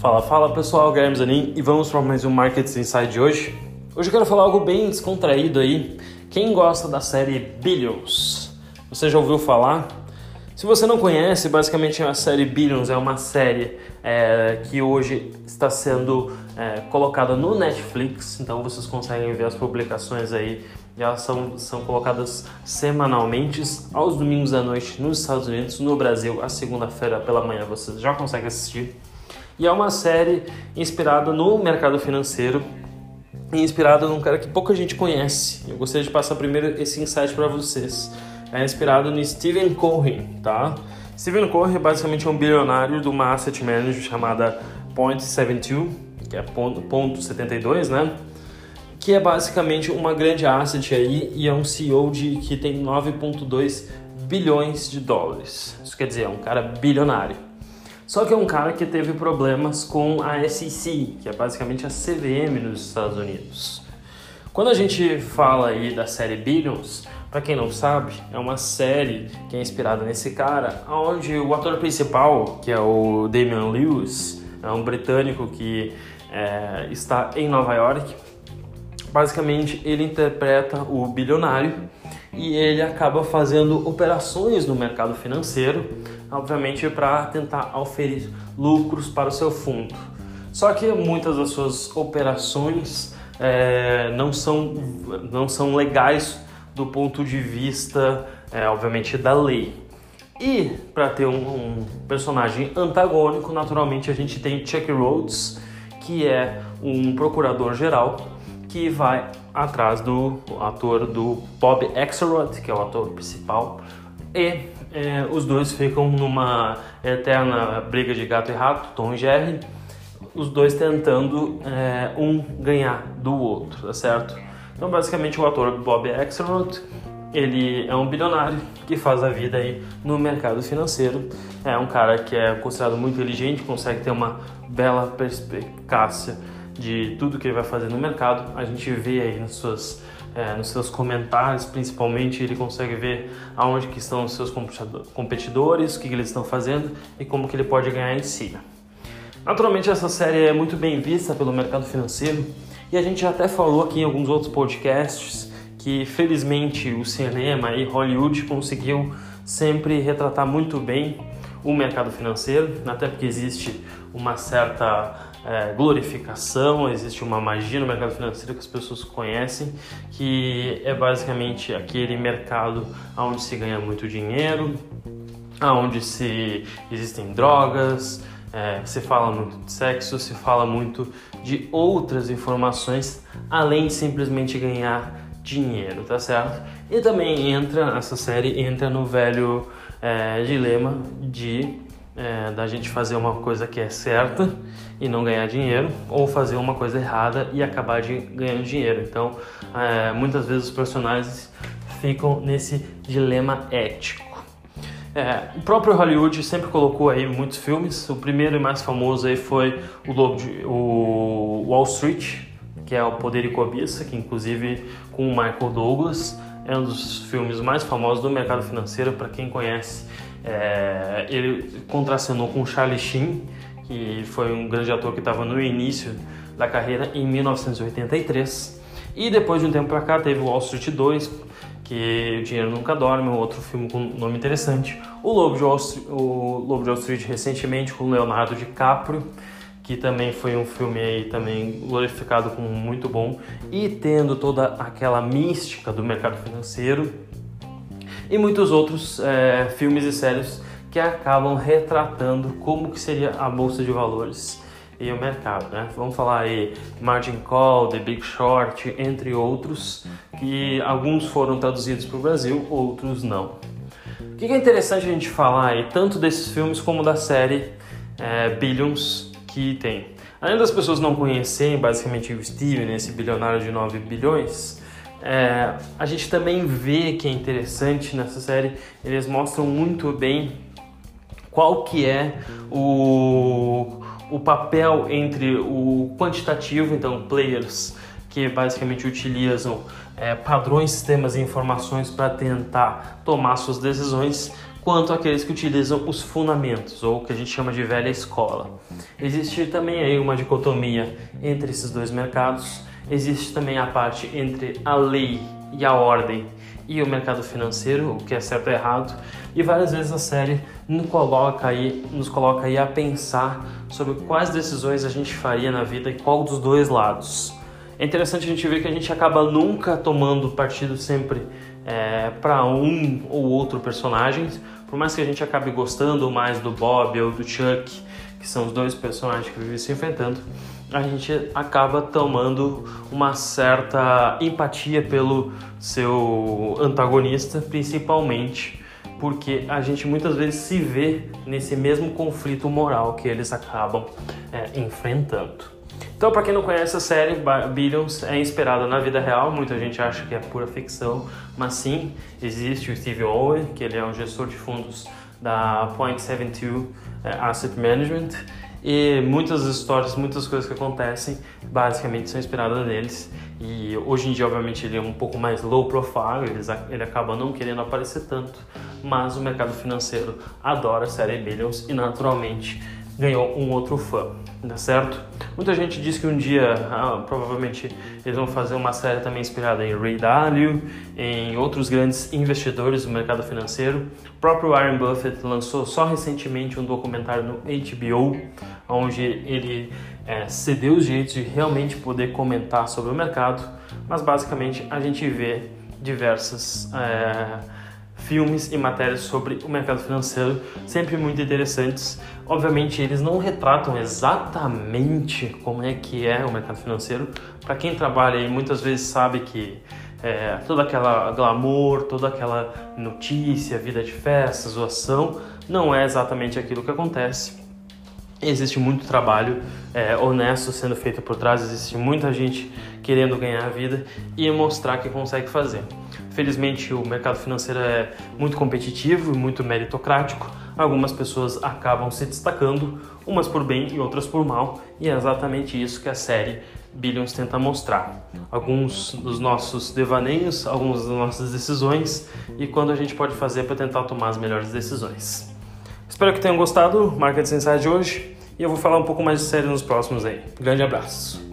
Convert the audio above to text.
Fala, fala pessoal, Guilherme Zanin e vamos para mais um Markets Inside de hoje. Hoje eu quero falar algo bem descontraído aí. Quem gosta da série Billions? Você já ouviu falar? Se você não conhece, basicamente a série Billions é uma série é, que hoje está sendo é, colocada no Netflix, então vocês conseguem ver as publicações aí. Elas são, são colocadas semanalmente aos domingos à noite nos Estados Unidos, no Brasil, a segunda-feira pela manhã vocês já conseguem assistir. E é uma série inspirada no mercado financeiro e inspirada num cara que pouca gente conhece. Eu gostaria de passar primeiro esse insight para vocês é inspirado no Stephen Cohen, tá? Stephen Cohen é basicamente um bilionário de uma asset manager chamada Point 72, que é ponto, ponto 72, né? Que é basicamente uma grande asset aí e é um CEO de que tem 9.2 bilhões de dólares. Isso quer dizer, é um cara bilionário. Só que é um cara que teve problemas com a SEC, que é basicamente a CVM nos Estados Unidos. Quando a gente fala aí da série Billions, para quem não sabe, é uma série que é inspirada nesse cara, onde o ator principal, que é o Damian Lewis, é um britânico que é, está em Nova York. Basicamente, ele interpreta o bilionário e ele acaba fazendo operações no mercado financeiro, obviamente para tentar oferir lucros para o seu fundo. Só que muitas das suas operações é, não, são, não são legais do ponto de vista, é, obviamente, da lei. E para ter um, um, personagem antagônico, naturalmente a gente tem Chuck Rhodes, que é um procurador geral que vai atrás do ator do Bob Axelrod, que é o ator principal, e é, os dois ficam numa eterna briga de gato e rato, Tom e Jerry, os dois tentando é, um ganhar do outro, tá certo? Então, basicamente, o ator Bob Axelrod, ele é um bilionário que faz a vida aí no mercado financeiro. É um cara que é considerado muito inteligente, consegue ter uma bela perspicácia de tudo que ele vai fazer no mercado. A gente vê aí nas suas, é, nos seus comentários, principalmente, ele consegue ver aonde que estão os seus competidores, o que, que eles estão fazendo e como que ele pode ganhar em cima. Naturalmente, essa série é muito bem vista pelo mercado financeiro e a gente já até falou aqui em alguns outros podcasts que felizmente o cinema e Hollywood conseguiu sempre retratar muito bem o mercado financeiro, até porque existe uma certa é, glorificação, existe uma magia no mercado financeiro que as pessoas conhecem, que é basicamente aquele mercado onde se ganha muito dinheiro, onde se existem drogas, é, se fala muito de sexo, se fala muito de outras informações além de simplesmente ganhar dinheiro, tá certo? E também entra, essa série entra no velho é, dilema de é, da gente fazer uma coisa que é certa e não ganhar dinheiro, ou fazer uma coisa errada e acabar de ganhando dinheiro. Então, é, muitas vezes os personagens ficam nesse dilema ético. É, o próprio Hollywood sempre colocou aí muitos filmes. O primeiro e mais famoso aí foi o, Lobo de, o Wall Street, que é o Poder e Cobiça, que inclusive com o Michael Douglas é um dos filmes mais famosos do mercado financeiro. Para quem conhece, é, ele contracenou com Charlie Sheen, que foi um grande ator que estava no início da carreira em 1983. E depois de um tempo para cá teve Wall Street 2 que O Dinheiro Nunca Dorme, um outro filme com nome interessante. O Lobo de Wall Street, o Lobo de Wall Street recentemente com Leonardo DiCaprio, que também foi um filme aí também glorificado como muito bom e tendo toda aquela mística do mercado financeiro e muitos outros é, filmes e séries que acabam retratando como que seria a bolsa de valores e o mercado, né? Vamos falar aí Margin Call, The Big Short, entre outros, que alguns foram traduzidos para o Brasil, outros não. O que é interessante a gente falar aí, tanto desses filmes como da série é, Billions que tem. Além das pessoas não conhecerem basicamente o Steven, esse bilionário de 9 bilhões, é, a gente também vê que é interessante nessa série, eles mostram muito bem qual que é o o papel entre o quantitativo, então players que basicamente utilizam é, padrões, sistemas e informações para tentar tomar suas decisões, quanto aqueles que utilizam os fundamentos, ou o que a gente chama de velha escola. Existe também aí uma dicotomia entre esses dois mercados. Existe também a parte entre a lei e a ordem e o mercado financeiro, o que é certo ou errado, e várias vezes a série nos coloca aí, nos coloca aí a pensar sobre quais decisões a gente faria na vida e qual dos dois lados. É interessante a gente ver que a gente acaba nunca tomando partido sempre é, para um ou outro personagem, por mais que a gente acabe gostando mais do Bob ou do Chuck, que são os dois personagens que vivem se enfrentando, a gente acaba tomando uma certa empatia pelo seu antagonista, principalmente porque a gente muitas vezes se vê nesse mesmo conflito moral que eles acabam é, enfrentando. Então, para quem não conhece a série, Billions é inspirada na vida real. Muita gente acha que é pura ficção, mas sim, existe o Steve Owen, que ele é um gestor de fundos da Point 72 é, Asset Management e muitas histórias, muitas coisas que acontecem, basicamente são inspiradas neles. E hoje em dia, obviamente, ele é um pouco mais low profile, ele acaba não querendo aparecer tanto, mas o mercado financeiro adora a série Billions e naturalmente ganhou um outro fã, tá certo? Muita gente diz que um dia, ah, provavelmente, eles vão fazer uma série também inspirada em Ray Dalio, em outros grandes investidores do mercado financeiro. O próprio Warren Buffett lançou só recentemente um documentário no HBO, onde ele é, cedeu os direitos de realmente poder comentar sobre o mercado, mas basicamente a gente vê diversas... É, filmes e matérias sobre o mercado financeiro, sempre muito interessantes. Obviamente, eles não retratam exatamente como é que é o mercado financeiro. Para quem trabalha e muitas vezes sabe que é, toda aquela glamour, toda aquela notícia, vida de festa, zoação, não é exatamente aquilo que acontece. Existe muito trabalho é, honesto sendo feito por trás, existe muita gente querendo ganhar a vida e mostrar que consegue fazer. Felizmente, o mercado financeiro é muito competitivo e muito meritocrático. Algumas pessoas acabam se destacando, umas por bem e outras por mal, e é exatamente isso que a série Billions tenta mostrar. Alguns dos nossos devaneios, algumas das nossas decisões e quando a gente pode fazer para tentar tomar as melhores decisões. Espero que tenham gostado do Market Inside de hoje e eu vou falar um pouco mais de série nos próximos aí. Grande abraço!